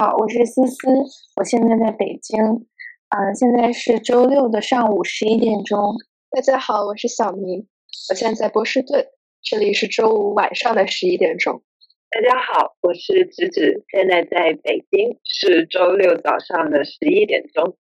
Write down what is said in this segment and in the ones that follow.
好，我是思思，我现在在北京，嗯，现在是周六的上午十一点钟。大家好，我是小明，我现在在波士顿，这里是周五晚上的十一点钟。大家好，我是芷芷，现在在北京，是周六早上的十一点钟。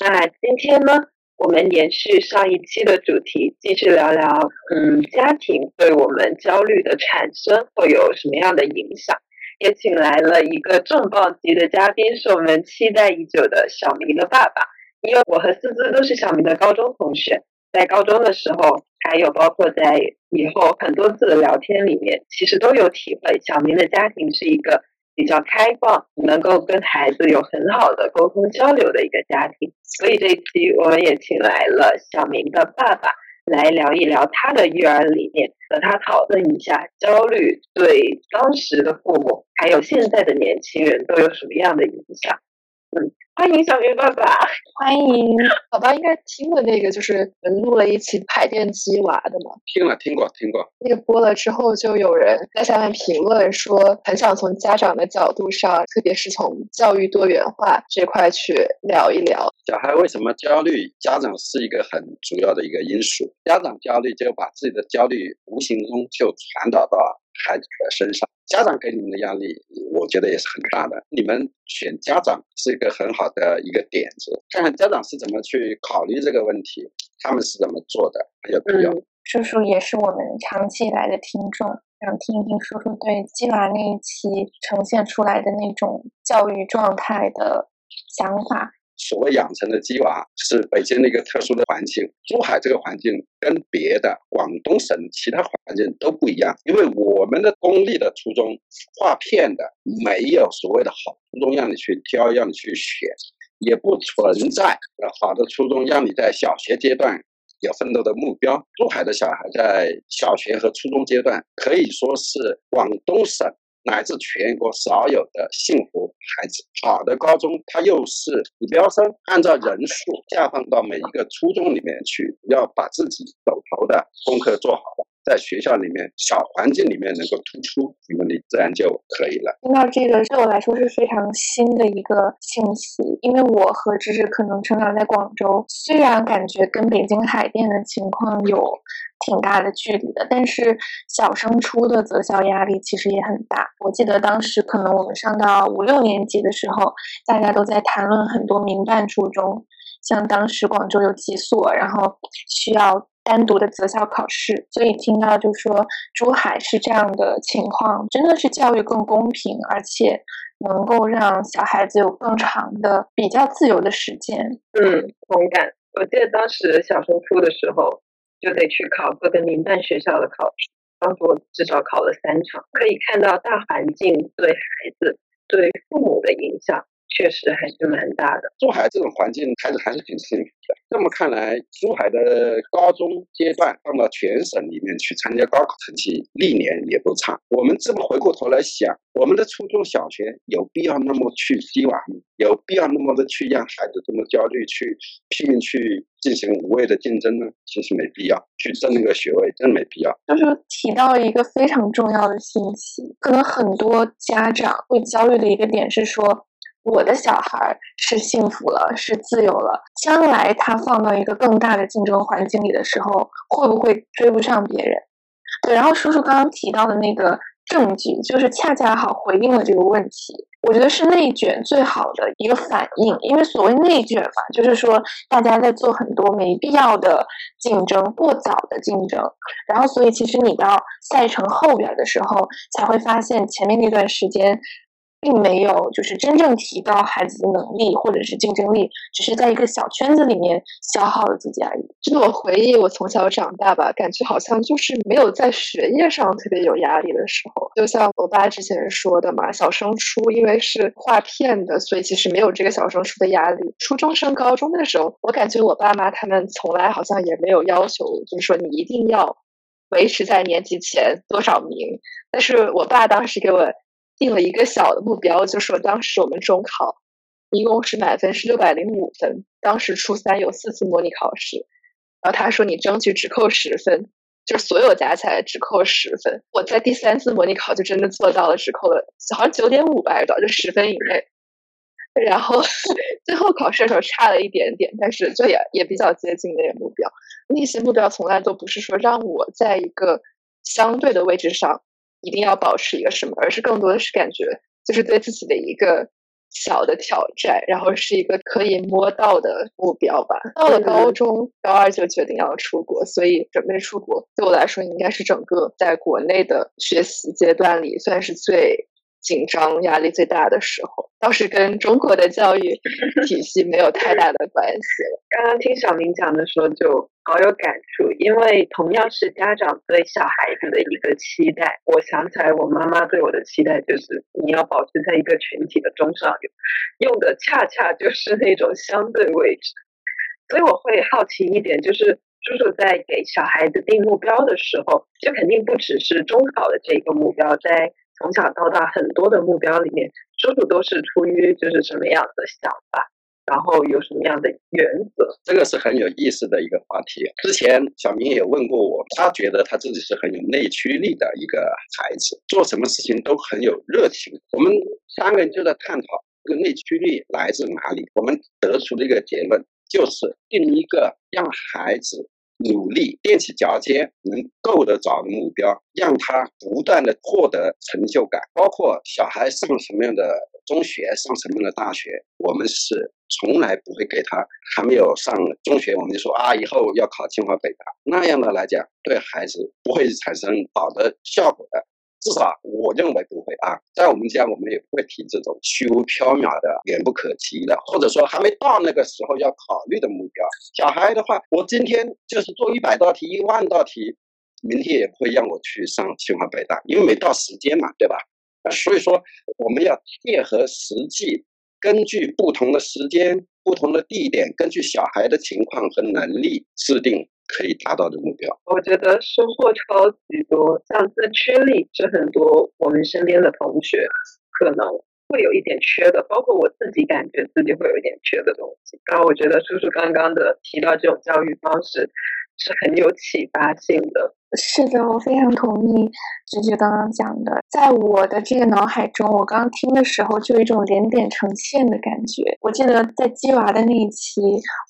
那今天呢，我们延续上一期的主题，继续聊聊，嗯，家庭对我们焦虑的产生会有什么样的影响？也请来了一个重磅级的嘉宾，是我们期待已久的小明的爸爸。因为我和思思都是小明的高中同学，在高中的时候，还有包括在以后很多次的聊天里面，其实都有体会，小明的家庭是一个比较开放，能够跟孩子有很好的沟通交流的一个家庭。所以这一期我们也请来了小明的爸爸来聊一聊他的育儿理念，和他讨论一下焦虑对当时的父母还有现在的年轻人都有什么样的影响。嗯。欢迎小明爸爸，欢迎。宝宝应该听了那个，就是录了一期排电鸡娃的嘛？听了，听过，听过。那个播了之后，就有人在下面评论说，很想从家长的角度上，特别是从教育多元化这块去聊一聊。小孩为什么焦虑？家长是一个很主要的一个因素。家长焦虑，就把自己的焦虑无形中就传导到孩子的身上。家长给你们的压力，我觉得也是很大的。你们选家长是一个很好的一个点子，看看家长是怎么去考虑这个问题，他们是怎么做的，有必要。叔叔也是我们长期以来的听众，想听一听叔叔对鸡娃那一期呈现出来的那种教育状态的想法。所谓养成的鸡娃是北京的一个特殊的环境，珠海这个环境跟别的广东省其他环境都不一样，因为我们的公立的初中划片的，没有所谓的好初中让你去挑，让你去选，也不存在好的初中让你在小学阶段有奋斗的目标。珠海的小孩在小学和初中阶段可以说是广东省。乃至全国少有的幸福孩子，好的高中，它又是指标生，按照人数下放到每一个初中里面去，要把自己手头的功课做好，在学校里面小环境里面能够突出，你们的自然就可以了。听到这个对我来说是非常新的一个信息，因为我和芝芝可能成长在广州，虽然感觉跟北京海淀的情况有。挺大的距离的，但是小升初的择校压力其实也很大。我记得当时可能我们上到五六年级的时候，大家都在谈论很多民办初中，像当时广州有几所，然后需要单独的择校考试。所以听到就说珠海是这样的情况，真的是教育更公平，而且能够让小孩子有更长的比较自由的时间。嗯，同感。我记得当时小升初的时候。就得去考各个民办学校的考试，当时我至少考了三场，可以看到大环境对孩子、对父母的影响。确实还是蛮大的。珠海这种环境，孩子还是挺幸福的。这么看来，珠海的高中阶段放到全省里面去参加高考，成绩历年也不差。我们这么回过头来想，我们的初中小学有必要那么去鸡娃吗？有必要那么的去让孩子这么焦虑，去拼命去进行无谓的竞争呢？其实没必要去争那个学位，真没必要。就是提到一个非常重要的信息，可能很多家长会焦虑的一个点是说。我的小孩是幸福了，是自由了。将来他放到一个更大的竞争环境里的时候，会不会追不上别人？对，然后叔叔刚刚提到的那个证据，就是恰恰好回应了这个问题。我觉得是内卷最好的一个反应，因为所谓内卷嘛，就是说大家在做很多没必要的竞争，过早的竞争。然后，所以其实你到赛程后边的时候，才会发现前面那段时间。并没有，就是真正提高孩子的能力或者是竞争力，只是在一个小圈子里面消耗了自己而已。就我回忆，我从小长大吧，感觉好像就是没有在学业上特别有压力的时候。就像我爸之前说的嘛，小升初因为是划片的，所以其实没有这个小升初的压力。初中升高中的时候，我感觉我爸妈他们从来好像也没有要求，就是说你一定要维持在年级前多少名。但是我爸当时给我。定了一个小的目标，就说当时我们中考一共是满分是六百零五分，当时初三有四次模拟考试，然后他说你争取只扣十分，就是所有加起来只扣十分。我在第三次模拟考就真的做到了，只扣了好像九点五吧，还是多少，就十分以内。然后最后考试的时候差了一点点，但是就也也比较接近那个目标。那些目标从来都不是说让我在一个相对的位置上一定要保持一个什么，而是更多的是感觉就是对自己的一个小的挑战，然后是一个可以摸到的目标吧。到了高中高二就决定要出国，所以准备出国对我来说应该是整个在国内的学习阶段里算是最。紧张、压力最大的时候，倒是跟中国的教育 体系没有太大的关系了。刚刚听小明讲的时候，就好有感触，因为同样是家长对小孩子的一个期待，我想起来我妈妈对我的期待就是你要保持在一个群体的中上游，用的恰恰就是那种相对位置。所以我会好奇一点，就是叔叔在给小孩子定目标的时候，就肯定不只是中考的这个目标，在。从小到大，很多的目标里面，叔叔都是出于就是什么样的想法，然后有什么样的原则，这个是很有意思的一个话题。之前小明也问过我，他觉得他自己是很有内驱力的一个孩子，做什么事情都很有热情。我们三个人就在探讨这个内驱力来自哪里，我们得出的一个结论就是定一个让孩子。努力踮起脚尖能够得着的目标，让他不断的获得成就感。包括小孩上什么样的中学，上什么样的大学，我们是从来不会给他还没有上中学，我们就说啊，以后要考清华北大那样的来讲，对孩子不会产生好的效果的。至少我认为不会啊，在我们家我们也不会提这种虚无缥缈的、远不可及的，或者说还没到那个时候要考虑的目标。小孩的话，我今天就是做一百道题、一万道题，明天也不会让我去上清华北大，因为没到时间嘛，对吧？所以说我们要切合实际，根据不同的时间、不同的地点，根据小孩的情况和能力制定。可以达到的目标，我觉得收获超级多。像自驱力是很多我们身边的同学可能会有一点缺的，包括我自己感觉自己会有一点缺的东西。然后我觉得叔叔刚刚的提到这种教育方式是很有启发性的。是的，我非常同意菊菊刚刚讲的。在我的这个脑海中，我刚刚听的时候就有一种连点成线的感觉。我记得在鸡娃的那一期，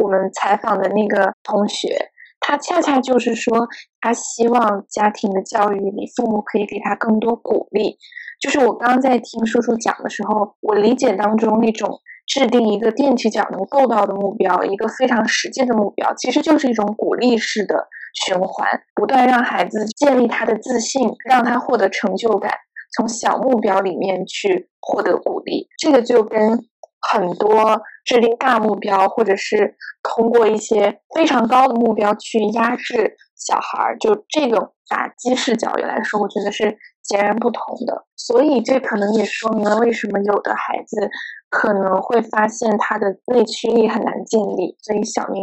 我们采访的那个同学。他恰恰就是说，他希望家庭的教育里，父母可以给他更多鼓励。就是我刚刚在听叔叔讲的时候，我理解当中那种制定一个踮起脚能够到的目标，一个非常实际的目标，其实就是一种鼓励式的循环，不断让孩子建立他的自信，让他获得成就感，从小目标里面去获得鼓励。这个就跟。很多制定大目标，或者是通过一些非常高的目标去压制小孩儿，就这种打击式教育来说，我觉得是截然不同的。所以这可能也说明了为什么有的孩子可能会发现他的内驱力很难建立。所以小明。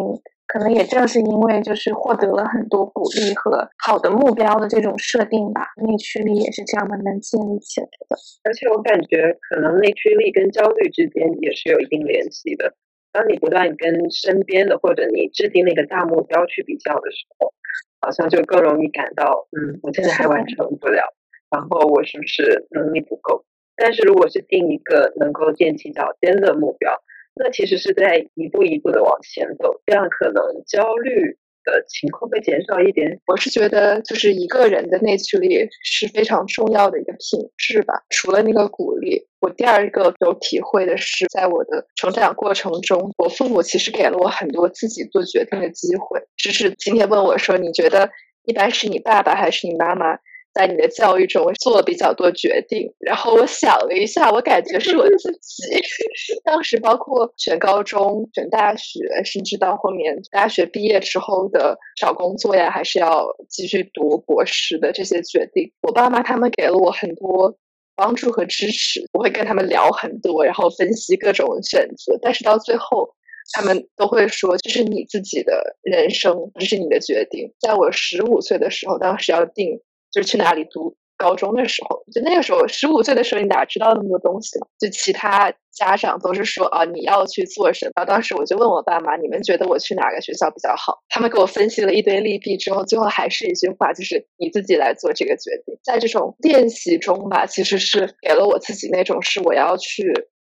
可能也正是因为就是获得了很多鼓励和好的目标的这种设定吧，内驱力也是这样慢慢建立起来的。而且我感觉，可能内驱力跟焦虑之间也是有一定联系的。当你不断跟身边的或者你制定那个大目标去比较的时候，好像就更容易感到，嗯，我现在还完成不了，然后我是不是能力不够？但是如果是定一个能够踮起脚尖的目标。那其实是在一步一步的往前走，这样可能焦虑的情况会减少一点。我是觉得，就是一个人的内驱力是非常重要的一个品质吧。除了那个鼓励，我第二个有体会的是，在我的成长过程中，我父母其实给了我很多自己做决定的机会。只是今天问我说，你觉得一般是你爸爸还是你妈妈？在你的教育中做比较多决定，然后我想了一下，我感觉是我自己。当时包括选高中、选大学，甚至到后面大学毕业之后的找工作呀，还是要继续读博士的这些决定，我爸妈他们给了我很多帮助和支持。我会跟他们聊很多，然后分析各种选择，但是到最后，他们都会说这是你自己的人生，这是你的决定。在我十五岁的时候，当时要定。就是去哪里读高中的时候，就那个时候十五岁的时候，你哪知道那么多东西嘛？就其他家长都是说啊，你要去做什么？当时我就问我爸妈，你们觉得我去哪个学校比较好？他们给我分析了一堆利弊之后，最后还是一句话，就是你自己来做这个决定。在这种练习中吧，其实是给了我自己那种是我要去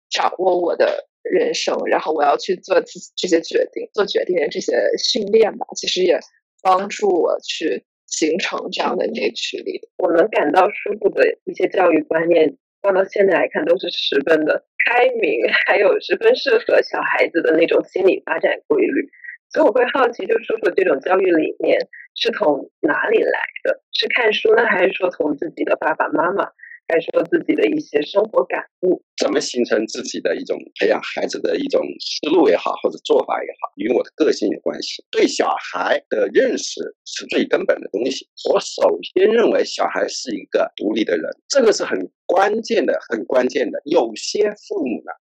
掌握我的人生，然后我要去做自己这些决定、做决定的这些训练吧。其实也帮助我去。形成这样的内驱力，我们感到舒服的一些教育观念，放到现在来看都是十分的开明，还有十分适合小孩子的那种心理发展规律。所以我会好奇，就叔叔这种教育理念是从哪里来的？是看书呢，还是说从自己的爸爸妈妈？还说自己的一些生活感悟，怎么形成自己的一种培养孩子的一种思路也好，或者做法也好，与我的个性有关系。对小孩的认识是最根本的东西。我首先认为小孩是一个独立的人，这个是很关键的，很关键的。有些父母呢，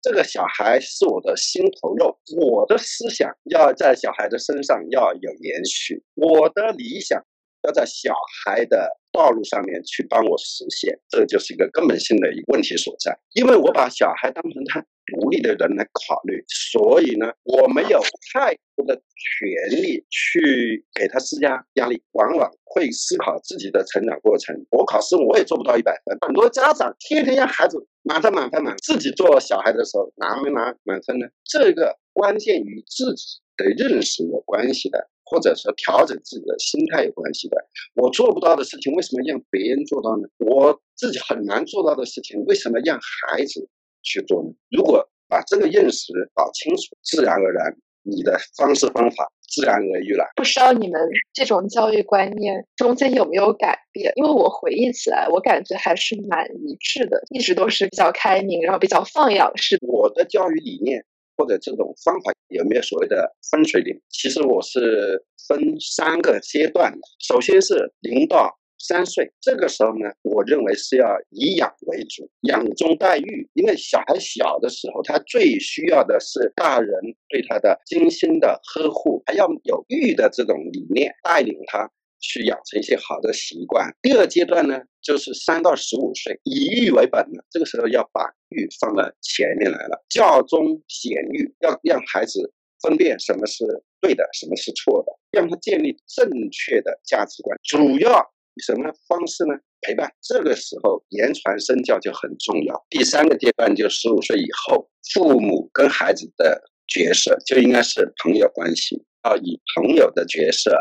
这个小孩是我的心头肉，我的思想要在小孩的身上要有延续，我的理想。要在小孩的道路上面去帮我实现，这就是一个根本性的一个问题所在。因为我把小孩当成他独立的人来考虑，所以呢，我没有太多的权利去给他施加压力，往往会思考自己的成长过程。我考试我也做不到一百分，很多家长天天让孩子满分满分满，自己做小孩的时候拿没拿满分呢？这个关键与自己的认识有关系的。或者说调整自己的心态有关系的，我做不到的事情，为什么让别人做到呢？我自己很难做到的事情，为什么让孩子去做呢？如果把这个认识搞清楚，自然而然，你的方式方法自然而然了。不知道你们这种教育观念中间有没有改变？因为我回忆起来，我感觉还是蛮一致的，一直都是比较开明，然后比较放养式。我的教育理念。或者这种方法有没有所谓的分水岭？其实我是分三个阶段的。首先是零到三岁，这个时候呢，我认为是要以养为主，养中带育。因为小孩小的时候，他最需要的是大人对他的精心的呵护，还要有育的这种理念带领他。去养成一些好的习惯。第二阶段呢，就是三到十五岁，以育为本呢，这个时候要把育放到前面来了，教中显育，要让孩子分辨什么是对的，什么是错的，让他建立正确的价值观。主要以什么方式呢？陪伴。这个时候言传身教就很重要。第三个阶段就十五岁以后，父母跟孩子的角色就应该是朋友关系，要以朋友的角色。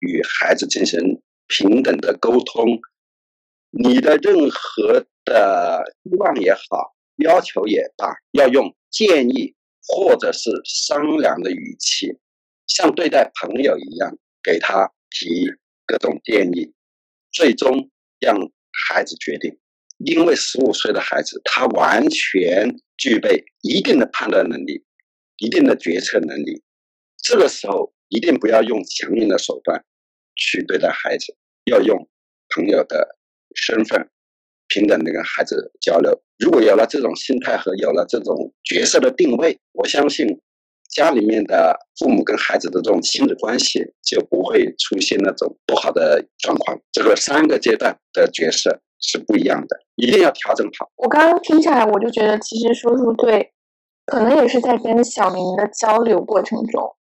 与孩子进行平等的沟通，你的任何的希望也好，要求也罢，要用建议或者是商量的语气，像对待朋友一样，给他提各种建议，最终让孩子决定。因为十五岁的孩子，他完全具备一定的判断能力，一定的决策能力，这个时候。一定不要用强硬的手段去对待孩子，要用朋友的身份平等的跟孩子交流。如果有了这种心态和有了这种角色的定位，我相信家里面的父母跟孩子的这种亲子关系就不会出现那种不好的状况。这个三个阶段的角色是不一样的，一定要调整好。我刚刚听下来，我就觉得其实叔叔对，可能也是在跟小明的交流过程中。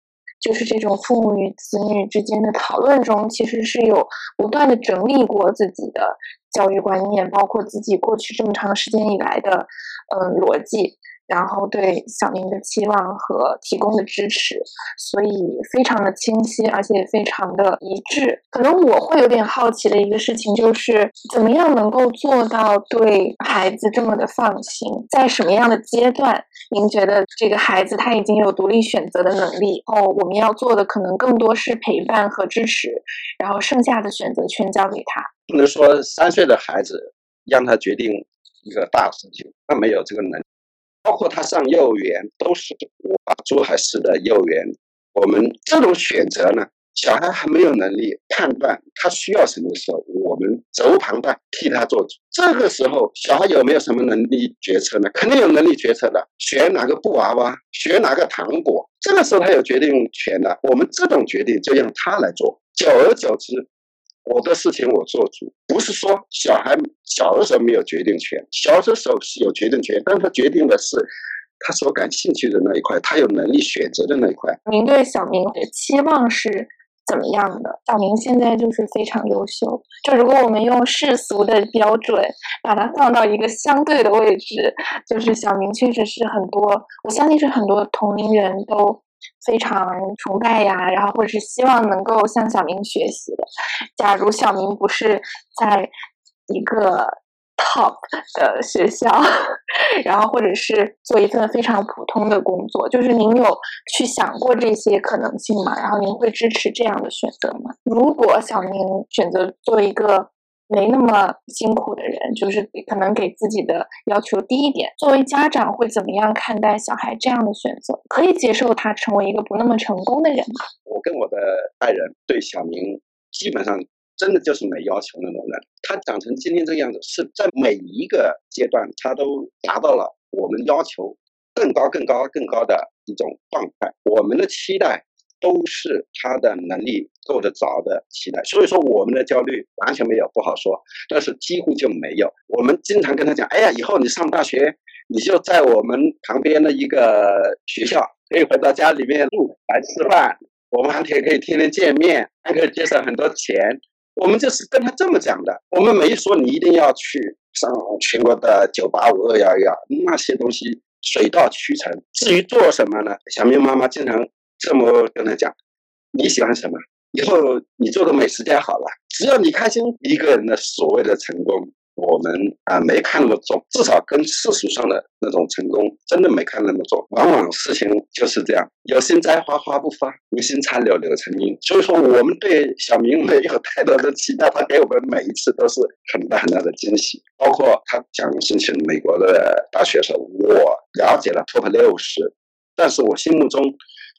就是这种父母与子女之间的讨论中，其实是有不断的整理过自己的教育观念，包括自己过去这么长时间以来的嗯逻辑。然后对小明的期望和提供的支持，所以非常的清晰，而且非常的一致。可能我会有点好奇的一个事情就是，怎么样能够做到对孩子这么的放心？在什么样的阶段，您觉得这个孩子他已经有独立选择的能力？哦，我们要做的可能更多是陪伴和支持，然后剩下的选择权交给他。不能说三岁的孩子让他决定一个大事情，他没有这个能。包括他上幼儿园，都是我珠海市的幼儿园。我们这种选择呢，小孩还没有能力判断他需要什么的时候，我们责无旁贷，替他做主。这个时候，小孩有没有什么能力决策呢？肯定有能力决策的。选哪个布娃娃，选哪个糖果，这个时候他有决定权的。我们这种决定就让他来做。久而久之，我的事情我做主，不是说小孩小的时候没有决定权，小的时候是有决定权，但他决定的是他所感兴趣的那一块，他有能力选择的那一块。您对小明的期望是怎么样的？小明现在就是非常优秀，就如果我们用世俗的标准把它放到一个相对的位置，就是小明确实是很多，我相信是很多同龄人都。非常崇拜呀，然后或者是希望能够向小明学习的。假如小明不是在一个 top 的学校，然后或者是做一份非常普通的工作，就是您有去想过这些可能性吗？然后您会支持这样的选择吗？如果小明选择做一个。没那么辛苦的人，就是可能给自己的要求低一点。作为家长，会怎么样看待小孩这样的选择？可以接受他成为一个不那么成功的人吗？我跟我的爱人对小明基本上真的就是没要求那种人。他长成今天这个样子，是在每一个阶段他都达到了我们要求更高、更高、更高的一种状态。我们的期待。都是他的能力够得着的期待，所以说我们的焦虑完全没有不好说，但是几乎就没有。我们经常跟他讲，哎呀，以后你上大学，你就在我们旁边的一个学校，可以回到家里面住来吃饭，我们还可以可以天天见面，还可以节省很多钱。我们就是跟他这么讲的，我们没说你一定要去上全国的九八五二幺幺那些东西水到渠成。至于做什么呢？小明妈妈经常。这么跟他讲，你喜欢什么？以后你做个美食家好了，只要你开心。一个人的所谓的成功，我们啊没看那么重，至少跟世俗上的那种成功真的没看那么重。往往事情就是这样，有心栽花花不发，无心插柳柳成荫。所以说，我们对小明没有太多的期待，他给我们每一次都是很大很大的惊喜。包括他讲申请美国的大学时候，我了解了 Top 六十，但是我心目中。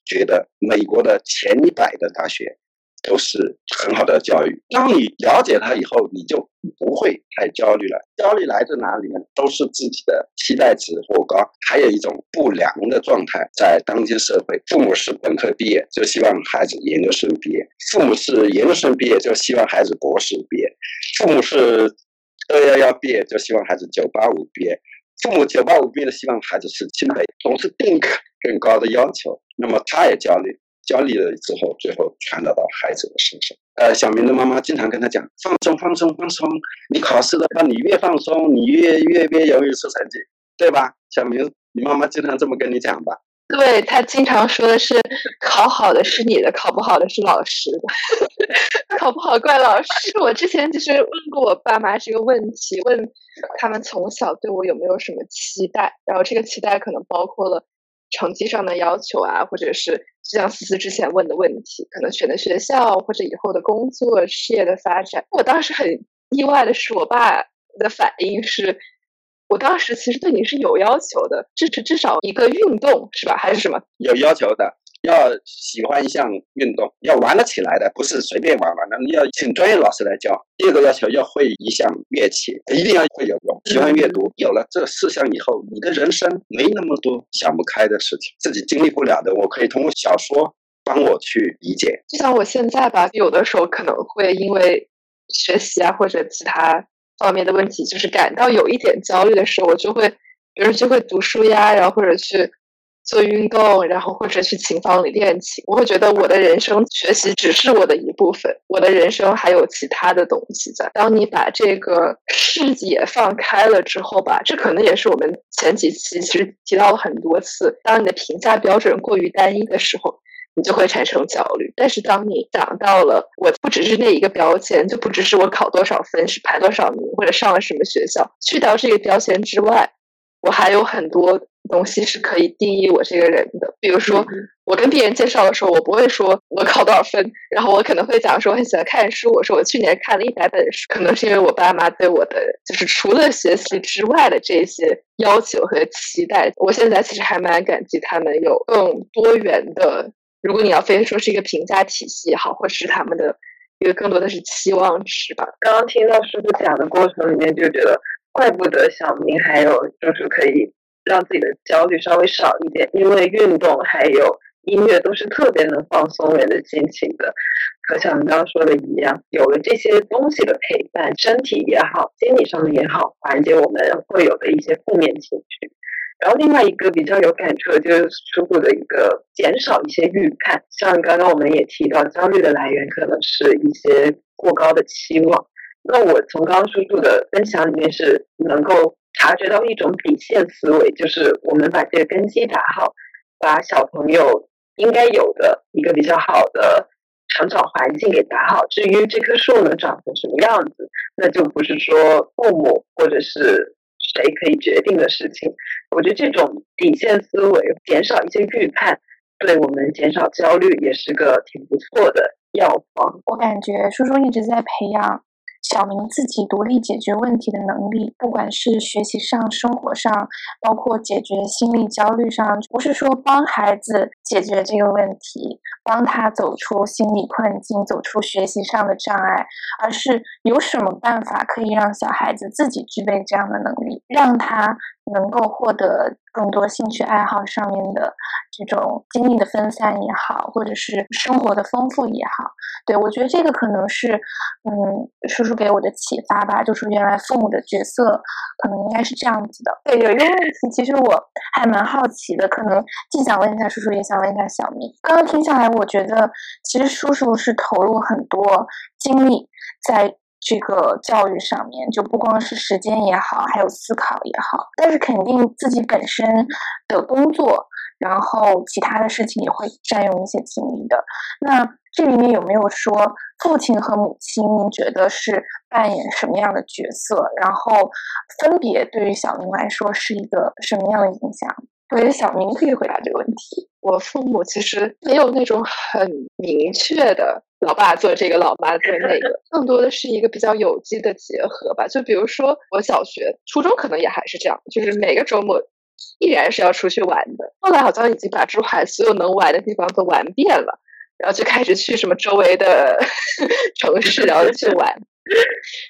觉得美国的前一百的大学都是很好的教育。当你了解它以后，你就不会太焦虑了。焦虑来自哪里呢？都是自己的期待值过高，还有一种不良的状态。在当今社会，父母是本科毕业就希望孩子研究生毕业，父母是研究生毕业就希望孩子博士毕业，父母是二幺幺毕业就希望孩子九八五毕业，父母九八五毕业的希望孩子是清北，总是定更高的要求。那么他也焦虑，焦虑了之后，最后传达到孩子的身上。呃，小明的妈妈经常跟他讲：放松，放松，放松。你考试的话，你越放松，你越越越容易出成绩，对吧？小明，你妈妈经常这么跟你讲吧？对他经常说的是：考好的是你的，考不好的是老师的。考不好怪老师。我之前其实问过我爸妈这个问题，问他们从小对我有没有什么期待，然后这个期待可能包括了。成绩上的要求啊，或者是就像思思之前问的问题，可能选的学校或者以后的工作事业的发展。我当时很意外的是，我爸的反应是，我当时其实对你是有要求的，至至至少一个运动是吧，还是什么？有要求的。要喜欢一项运动，要玩得起来的，不是随便玩玩的。你要请专业老师来教。第二个要求要会一项乐器，一定要会游泳，喜欢阅读。有了这四项以后，你的人生没那么多想不开的事情，自己经历不了的，我可以通过小说帮我去理解。就像我现在吧，有的时候可能会因为学习啊或者其他方面的问题，就是感到有一点焦虑的时候，我就会，比如就会读书呀，然后或者去。做运动，然后或者去琴房里练琴，我会觉得我的人生学习只是我的一部分，我的人生还有其他的东西在。当你把这个视野放开了之后吧，这可能也是我们前几期其实提到了很多次。当你的评价标准过于单一的时候，你就会产生焦虑。但是当你想到了我不只是那一个标签，就不只是我考多少分，是排多少名或者上了什么学校，去掉这个标签之外，我还有很多。东西是可以定义我这个人的，比如说我跟别人介绍的时候，我不会说我考多少分，然后我可能会讲说我很喜欢看书，我说我去年看了一百本书，可能是因为我爸妈对我的就是除了学习之外的这些要求和期待，我现在其实还蛮感激他们有更多元的，如果你要非说是一个评价体系也好，或是他们的一个更多的是期望值吧。刚刚听到师傅讲的过程里面，就觉得怪不得小明还有就是可以。让自己的焦虑稍微少一点，因为运动还有音乐都是特别能放松人的心情的。和像你刚刚说的一样，有了这些东西的陪伴，身体也好，心理上面也好，缓解我们会有的一些负面情绪。然后另外一个比较有感触的就是叔叔的一个减少一些预判，像刚刚我们也提到，焦虑的来源可能是一些过高的期望。那我从刚刚叔叔的分享里面是能够察觉到一种底线思维，就是我们把这个根基打好，把小朋友应该有的一个比较好的成长环境给打好。至于这棵树能长成什么样子，那就不是说父母或者是。谁可以决定的事情？我觉得这种底线思维，减少一些预判，对我们减少焦虑也是个挺不错的药方。我感觉叔叔一直在培养。小明自己独立解决问题的能力，不管是学习上、生活上，包括解决心理焦虑上，不是说帮孩子解决这个问题，帮他走出心理困境、走出学习上的障碍，而是有什么办法可以让小孩子自己具备这样的能力，让他。能够获得更多兴趣爱好上面的这种精力的分散也好，或者是生活的丰富也好，对我觉得这个可能是，嗯，叔叔给我的启发吧。就是原来父母的角色可能应该是这样子的。对，有一个问题，其实我还蛮好奇的，可能既想问一下叔叔，也想问一下小明。刚刚听下来，我觉得其实叔叔是投入很多精力在。这个教育上面就不光是时间也好，还有思考也好，但是肯定自己本身的工作，然后其他的事情也会占用一些精力的。那这里面有没有说父亲和母亲，您觉得是扮演什么样的角色？然后分别对于小明来说是一个什么样的影响？我觉得小明可以回答这个问题。我父母其实没有那种很明确的。老爸做这个，老妈做那个，更多的是一个比较有机的结合吧。就比如说，我小学、初中可能也还是这样，就是每个周末依然是要出去玩的。后来好像已经把珠海所有能玩的地方都玩遍了，然后就开始去什么周围的 城市，然后去玩。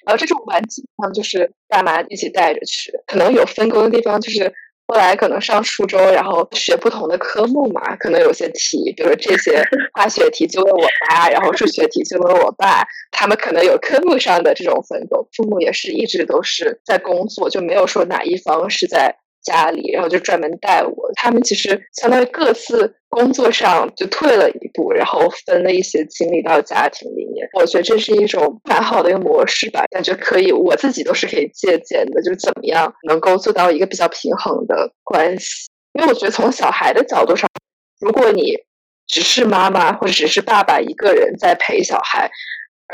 然后这种玩基本上就是爸妈一起带着去，可能有分工的地方就是。后来可能上初中，然后学不同的科目嘛，可能有些题，比如这些 化学题就问我妈，然后数学题就问我爸，他们可能有科目上的这种分工。父母也是一直都是在工作，就没有说哪一方是在。家里，然后就专门带我。他们其实相当于各自工作上就退了一步，然后分了一些精力到家庭里面。我觉得这是一种蛮好的一个模式吧，感觉可以，我自己都是可以借鉴的。就是怎么样能够做到一个比较平衡的关系？因为我觉得从小孩的角度上，如果你只是妈妈或者只是爸爸一个人在陪小孩，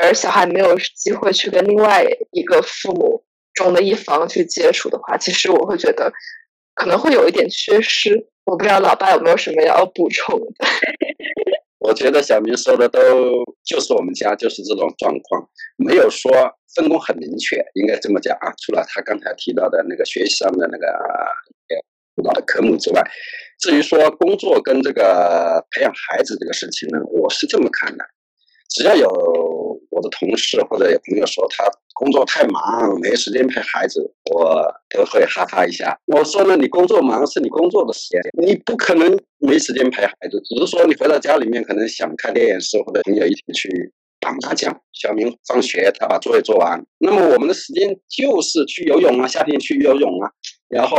而小孩没有机会去跟另外一个父母中的一方去接触的话，其实我会觉得。可能会有一点缺失，我不知道老爸有没有什么要补充的。我觉得小明说的都就是我们家就是这种状况，没有说分工很明确，应该这么讲啊。除了他刚才提到的那个学习上的那个辅导的科目之外，至于说工作跟这个培养孩子这个事情呢，我是这么看的。只要有同事或者有朋友说他工作太忙没时间陪孩子，我都会哈哈一下。我说呢，你工作忙是你工作的时间，你不可能没时间陪孩子。只是说你回到家里面可能想看电视或者朋友一起去打麻将。小明放学他把作业做完，那么我们的时间就是去游泳啊，夏天去游泳啊，然后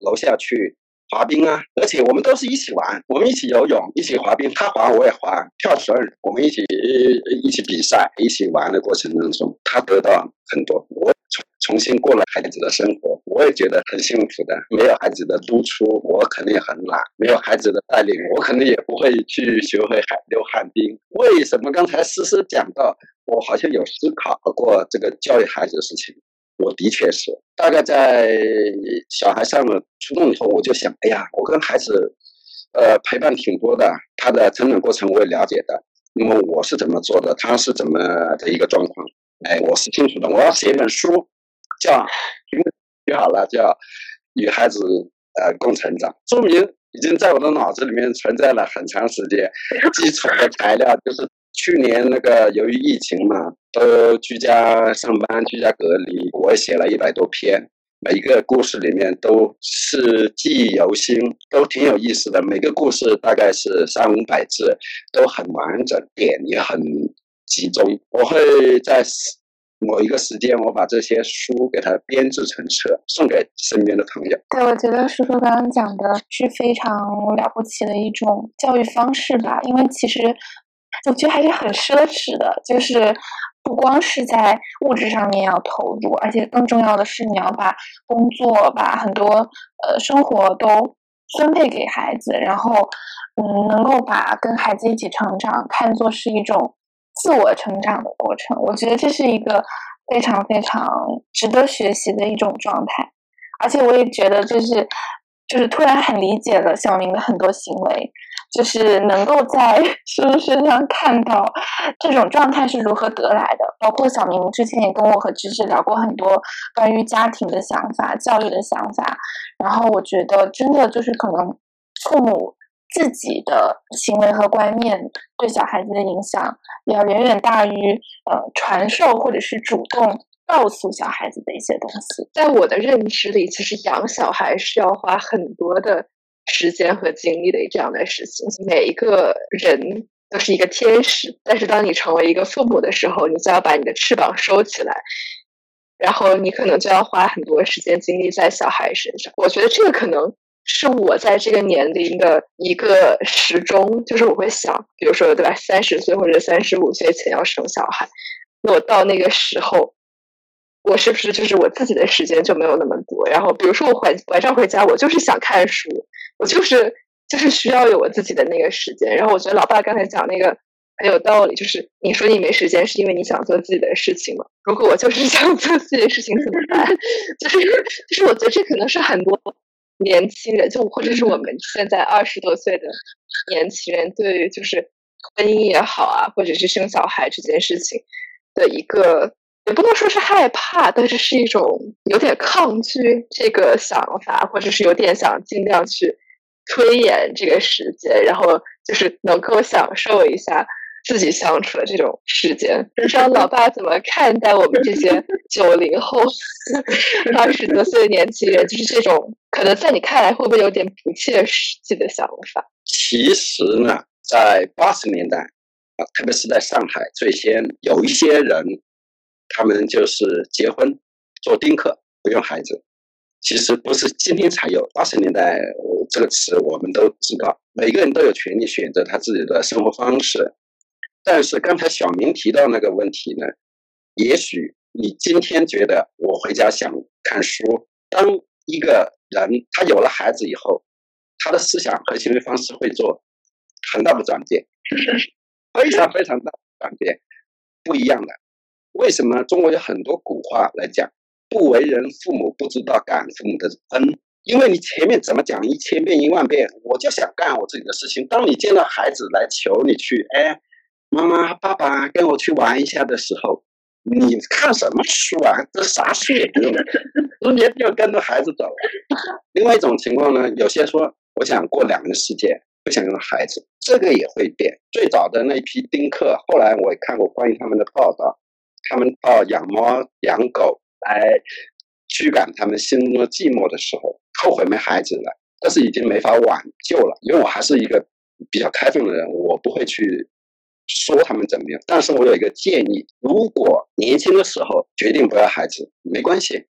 楼下去。滑冰啊，而且我们都是一起玩，我们一起游泳，一起滑冰，他滑我也滑，跳绳我们一起一起比赛，一起玩的过程当中，他得到很多，我重重新过了孩子的生活，我也觉得很幸福的。没有孩子的督促，我肯定很懒；没有孩子的带领，我肯定也不会去学会海溜旱冰。为什么刚才思思讲到，我好像有思考过这个教育孩子的事情？我的确是，大概在小孩上了初中以后，我就想，哎呀，我跟孩子，呃，陪伴挺多的，他的成长过程我也了解的。那么我是怎么做的，他是怎么的一个状况，哎，我是清楚的。我要写一本书，叫写好了，叫《与孩子呃共成长》，书名已经在我的脑子里面存在了很长时间，基础的材料就是。去年那个由于疫情嘛，都居家上班、居家隔离，我写了一百多篇。每一个故事里面都是记忆犹新，都挺有意思的。每个故事大概是三五百字，都很完整，点也很集中。我会在某一个时间，我把这些书给它编制成册，送给身边的朋友。对，我觉得叔叔刚刚讲的是非常了不起的一种教育方式吧，因为其实我觉得还是很奢侈的，就是。不光是在物质上面要投入，而且更重要的是，你要把工作、把很多呃生活都分配给孩子，然后嗯，能够把跟孩子一起成长看作是一种自我成长的过程。我觉得这是一个非常非常值得学习的一种状态，而且我也觉得就是就是突然很理解了小明的很多行为。就是能够在 书身上看到这种状态是如何得来的，包括小明之前也跟我和芝芝聊过很多关于家庭的想法、教育的想法，然后我觉得真的就是可能父母自己的行为和观念对小孩子的影响要远远大于呃传授或者是主动告诉小孩子的一些东西。在我的认知里，其实养小孩是要花很多的。时间和精力的这样的事情，每一个人都是一个天使，但是当你成为一个父母的时候，你就要把你的翅膀收起来，然后你可能就要花很多时间精力在小孩身上。我觉得这个可能是我在这个年龄的一个时钟，就是我会想，比如说对吧，三十岁或者三十五岁前要生小孩，那我到那个时候。我是不是就是我自己的时间就没有那么多？然后比如说我晚晚上回家，我就是想看书，我就是就是需要有我自己的那个时间。然后我觉得老爸刚才讲那个很有道理，就是你说你没时间是因为你想做自己的事情吗？如果我就是想做自己的事情怎么办？就是就是我觉得这可能是很多年轻人，就或者是我们现在二十多岁的年轻人对于就是婚姻也好啊，或者是生小孩这件事情的一个。也不能说是害怕，但是是一种有点抗拒这个想法，或者是有点想尽量去推延这个时间，然后就是能够享受一下自己相处的这种时间。不知道老爸怎么看待我们这些 九零后、二十多岁的年轻人？就是这种可能在你看来会不会有点不切实际的想法？其实呢，在八十年代啊，特别是在上海，最先有一些人。他们就是结婚做丁克，不用孩子。其实不是今天才有，八十年代这个词我们都知道。每个人都有权利选择他自己的生活方式。但是刚才小明提到那个问题呢，也许你今天觉得我回家想看书，当一个人他有了孩子以后，他的思想和行为方式会做很大的转变，非常非常大的转变，不一样的。为什么中国有很多古话来讲“不为人父母，不知道感父母的恩”？因为你前面怎么讲一千遍一万遍，我就想干我自己的事情。当你见到孩子来求你去，哎，妈妈、爸爸跟我去玩一下的时候，你看什么书啊？这啥书也不用，直接就跟着孩子走。另外一种情况呢，有些说我想过两人世界，不想要孩子，这个也会变。最早的那一批丁克，后来我也看过关于他们的报道。他们到养猫养狗来驱赶他们心中的寂寞的时候，后悔没孩子了，但是已经没法挽救了。因为我还是一个比较开放的人，我不会去说他们怎么样。但是我有一个建议：如果年轻的时候决定不要孩子，没关系。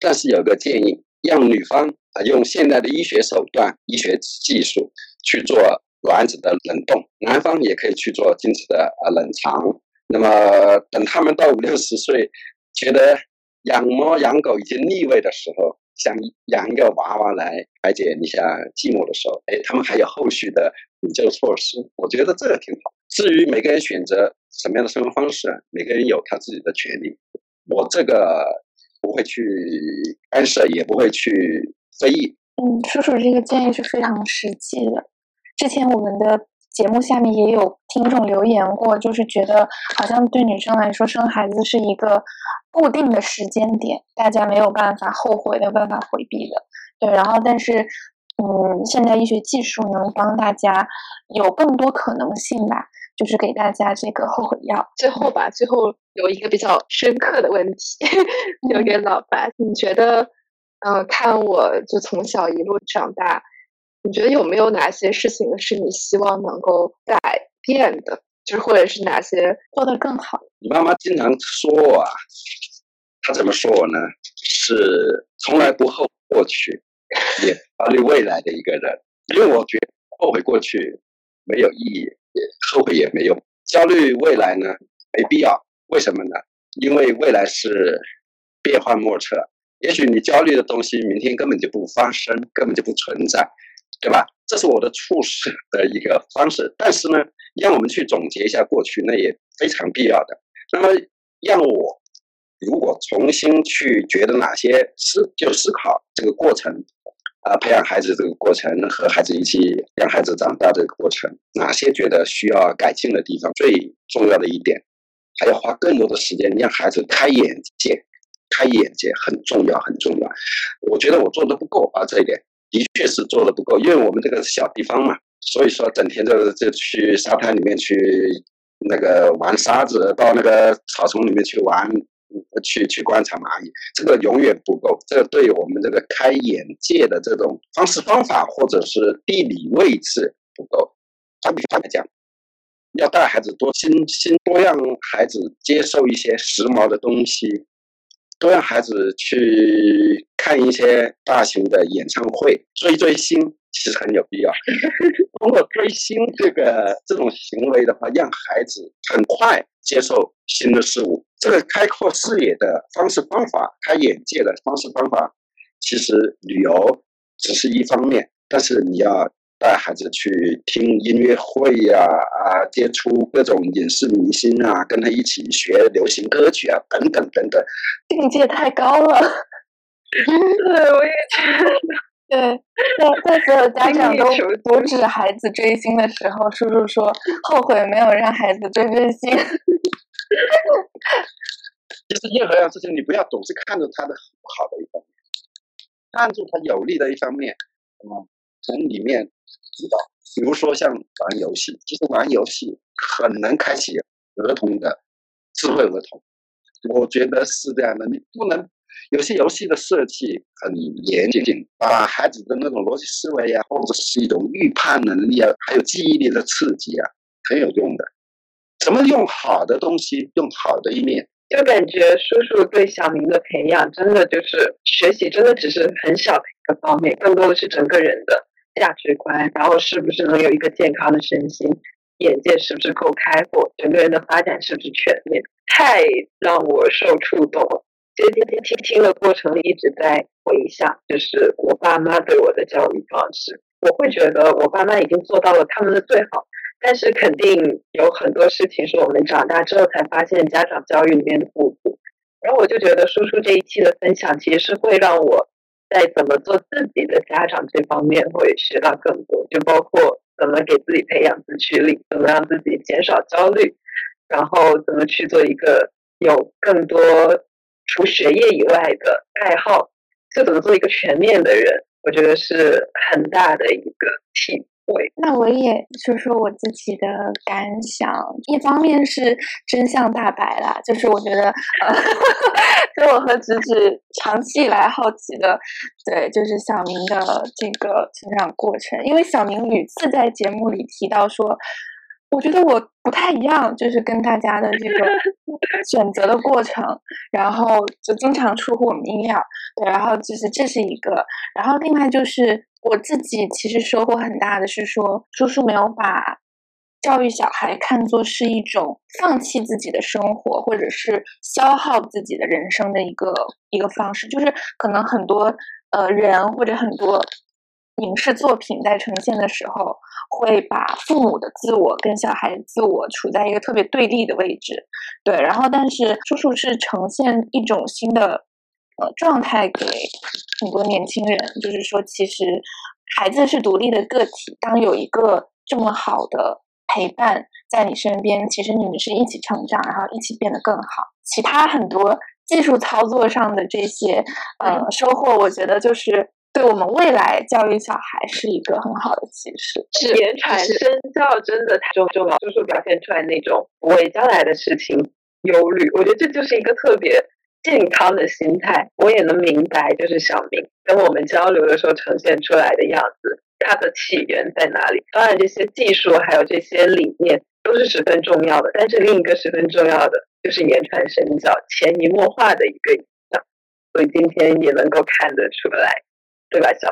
但是有个建议，让女方啊用现代的医学手段、医学技术去做卵子的冷冻，男方也可以去做精子的啊冷藏。那么，等他们到五六十岁，觉得养猫养狗已经腻味的时候，想养一个娃娃来排解一下寂寞的时候，哎，他们还有后续的补救措施，我觉得这个挺好。至于每个人选择什么样的生活方式，每个人有他自己的权利，我这个不会去干涉，也不会去非议。嗯，叔叔这个建议是非常实际的。之前我们的。节目下面也有听众留言过，就是觉得好像对女生来说生孩子是一个固定的时间点，大家没有办法后悔，没有办法回避的。对，然后但是，嗯，现在医学技术能帮大家有更多可能性吧，就是给大家这个后悔药。最后吧，最后有一个比较深刻的问题 留给老白，你觉得嗯，看我就从小一路长大，你觉得有没有哪些事情是你希望能够改变的？就是或者是哪些做得更好？你妈妈经常说啊，她怎么说我呢？是从来不后过去，也考虑未来的一个人。因为我觉得后悔过去没有意义，后悔也没用。焦虑未来呢，没必要。为什么呢？因为未来是变幻莫测，也许你焦虑的东西，明天根本就不发生，根本就不存在，对吧？这是我的处事的一个方式。但是呢，让我们去总结一下过去，那也非常必要的。那么，让我如果重新去觉得哪些思，就思考这个过程，啊，培养孩子这个过程，和孩子一起让孩子长大这个过程，哪些觉得需要改进的地方，最重要的一点。还要花更多的时间让孩子开眼界，开眼界很重要，很重要。我觉得我做的不够啊，这一点的确是做的不够，因为我们这个小地方嘛，所以说整天就就去沙滩里面去那个玩沙子，到那个草丛里面去玩，去去观察蚂蚁，这个永远不够。这个对我们这个开眼界的这种方式方法，或者是地理位置不够。打比方来讲。要带孩子多新新，多让孩子接受一些时髦的东西，多让孩子去看一些大型的演唱会，追追星其实很有必要。通过追星这个这种行为的话，让孩子很快接受新的事物，这个开阔视野的方式方法，开眼界的方式方法，其实旅游只是一方面，但是你要。带孩子去听音乐会呀，啊，接触各种影视明星啊，跟他一起学流行歌曲啊，等等等等，境界太高了。对，我也觉得。对，在在所有家长都阻止孩子追星的时候，叔叔说后悔没有让孩子追追星。其实任何样事情，你不要总是看着他的好的一方面，看住他有利的一方面，嗯，从里面。知道，比如说像玩游戏，其实玩游戏很能开启儿童的智慧。儿童，我觉得是这样的。你不能有些游戏的设计很严谨，把孩子的那种逻辑思维呀，或者是一种预判能力啊，还有记忆力的刺激啊，很有用的。怎么用好的东西，用好的一面？就感觉叔叔对小明的培养，真的就是学习，真的只是很小的一个方面，更多的是整个人的。价值观，然后是不是能有一个健康的身心，眼界是不是够开阔，整个人的发展是不是全面，太让我受触动了。其实今天听听的过程里一直在回想，就是我爸妈对我的教育方式，我会觉得我爸妈已经做到了他们的最好，但是肯定有很多事情是我们长大之后才发现家长教育里面的不足。然后我就觉得叔叔这一期的分享，其实是会让我。在怎么做自己的家长这方面会学到更多，就包括怎么给自己培养自驱力，怎么让自己减少焦虑，然后怎么去做一个有更多除学业以外的爱好，就怎么做一个全面的人，我觉得是很大的一个体我那我也说说我自己的感想。一方面是真相大白啦，就是我觉得，呃，所以我和子子长期以来好奇的，对，就是小明的这个成长过程。因为小明屡次在节目里提到说，我觉得我不太一样，就是跟大家的这个 选择的过程，然后就经常出乎我们意料。对，然后就是这是一个，然后另外就是。我自己其实收获很大的是说，叔叔没有把教育小孩看作是一种放弃自己的生活，或者是消耗自己的人生的一个一个方式。就是可能很多呃人或者很多影视作品在呈现的时候，会把父母的自我跟小孩自我处在一个特别对立的位置。对，然后但是叔叔是呈现一种新的。呃，状态给很多年轻人，就是说，其实孩子是独立的个体。当有一个这么好的陪伴在你身边，其实你们是一起成长，然后一起变得更好。其他很多技术操作上的这些呃收获，我觉得就是对我们未来教育小孩是一个很好的启示。是言传身教真的太重重要，就是表现出来那种不为将来的事情忧虑。我觉得这就是一个特别。健康的心态，我也能明白，就是小明跟我们交流的时候呈现出来的样子，它的起源在哪里？当然，这些技术还有这些理念都是十分重要的，但是另一个十分重要的就是言传身教、潜移默化的一个影响，所以今天也能够看得出来，对吧，小？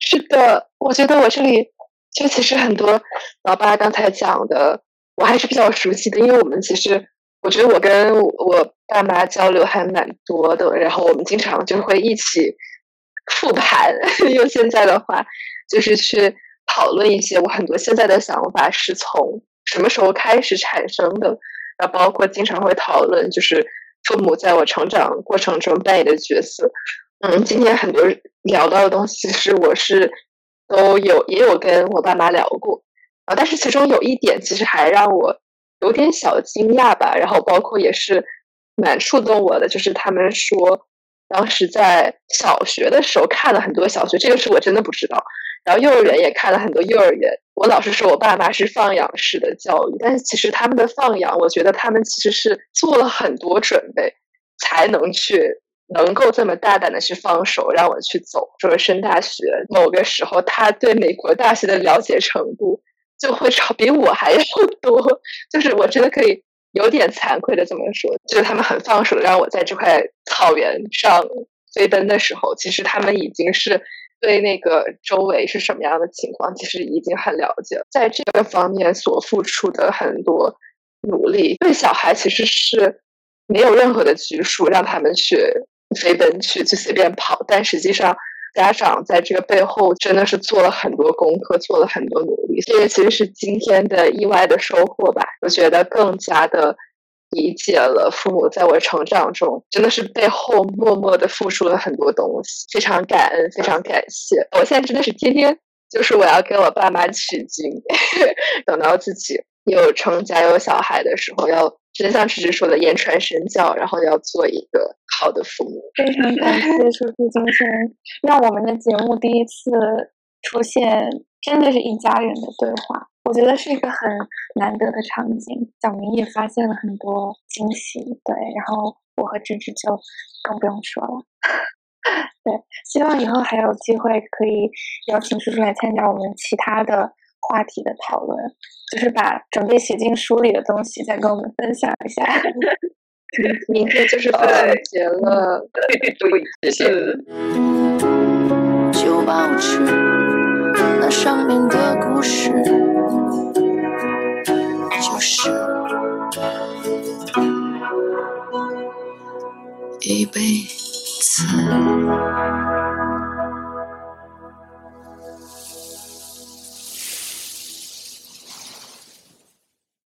是的，我觉得我这里就其实很多老爸刚才讲的，我还是比较熟悉的，因为我们其实。我觉得我跟我爸妈交流还蛮多的，然后我们经常就会一起复盘，用现在的话就是去讨论一些我很多现在的想法是从什么时候开始产生的，然后包括经常会讨论就是父母在我成长过程中扮演的角色。嗯，今天很多聊到的东西，其实我是都有也有跟我爸妈聊过啊，但是其中有一点其实还让我。有点小惊讶吧，然后包括也是蛮触动我的，就是他们说当时在小学的时候看了很多小学，这个是我真的不知道。然后幼儿园也看了很多幼儿园，我老是说我爸妈是放养式的教育，但是其实他们的放养，我觉得他们其实是做了很多准备，才能去能够这么大胆的去放手让我去走，说升大学。某个时候，他对美国大学的了解程度。就会超比我还要多，就是我真的可以有点惭愧的这么说，就是他们很放手让我在这块草原上飞奔的时候，其实他们已经是对那个周围是什么样的情况，其实已经很了解了，在这个方面所付出的很多努力，对小孩其实是没有任何的拘束，让他们去飞奔去去随便跑，但实际上。家长在这个背后真的是做了很多功课，做了很多努力。这个其实是今天的意外的收获吧。我觉得更加的理解了父母在我成长中真的是背后默默的付出了很多东西，非常感恩，非常感谢。我现在真的是天天就是我要给我爸妈取经，等到自己有成家有小孩的时候要。真像池池说的，言传身教，然后要做一个好的父母。非常感谢叔叔今生让我们的节目第一次出现，真的是一家人的对话，我觉得是一个很难得的场景。小明也发现了很多惊喜，对，然后我和芝芝就更不用说了。对，希望以后还有机会可以邀请叔叔来参加我们其他的。话题的讨论，就是把准备写进书里的东西再跟我们分享一下。明天就是父亲节了，谢谢。就保持那上面的故事，就是一辈子。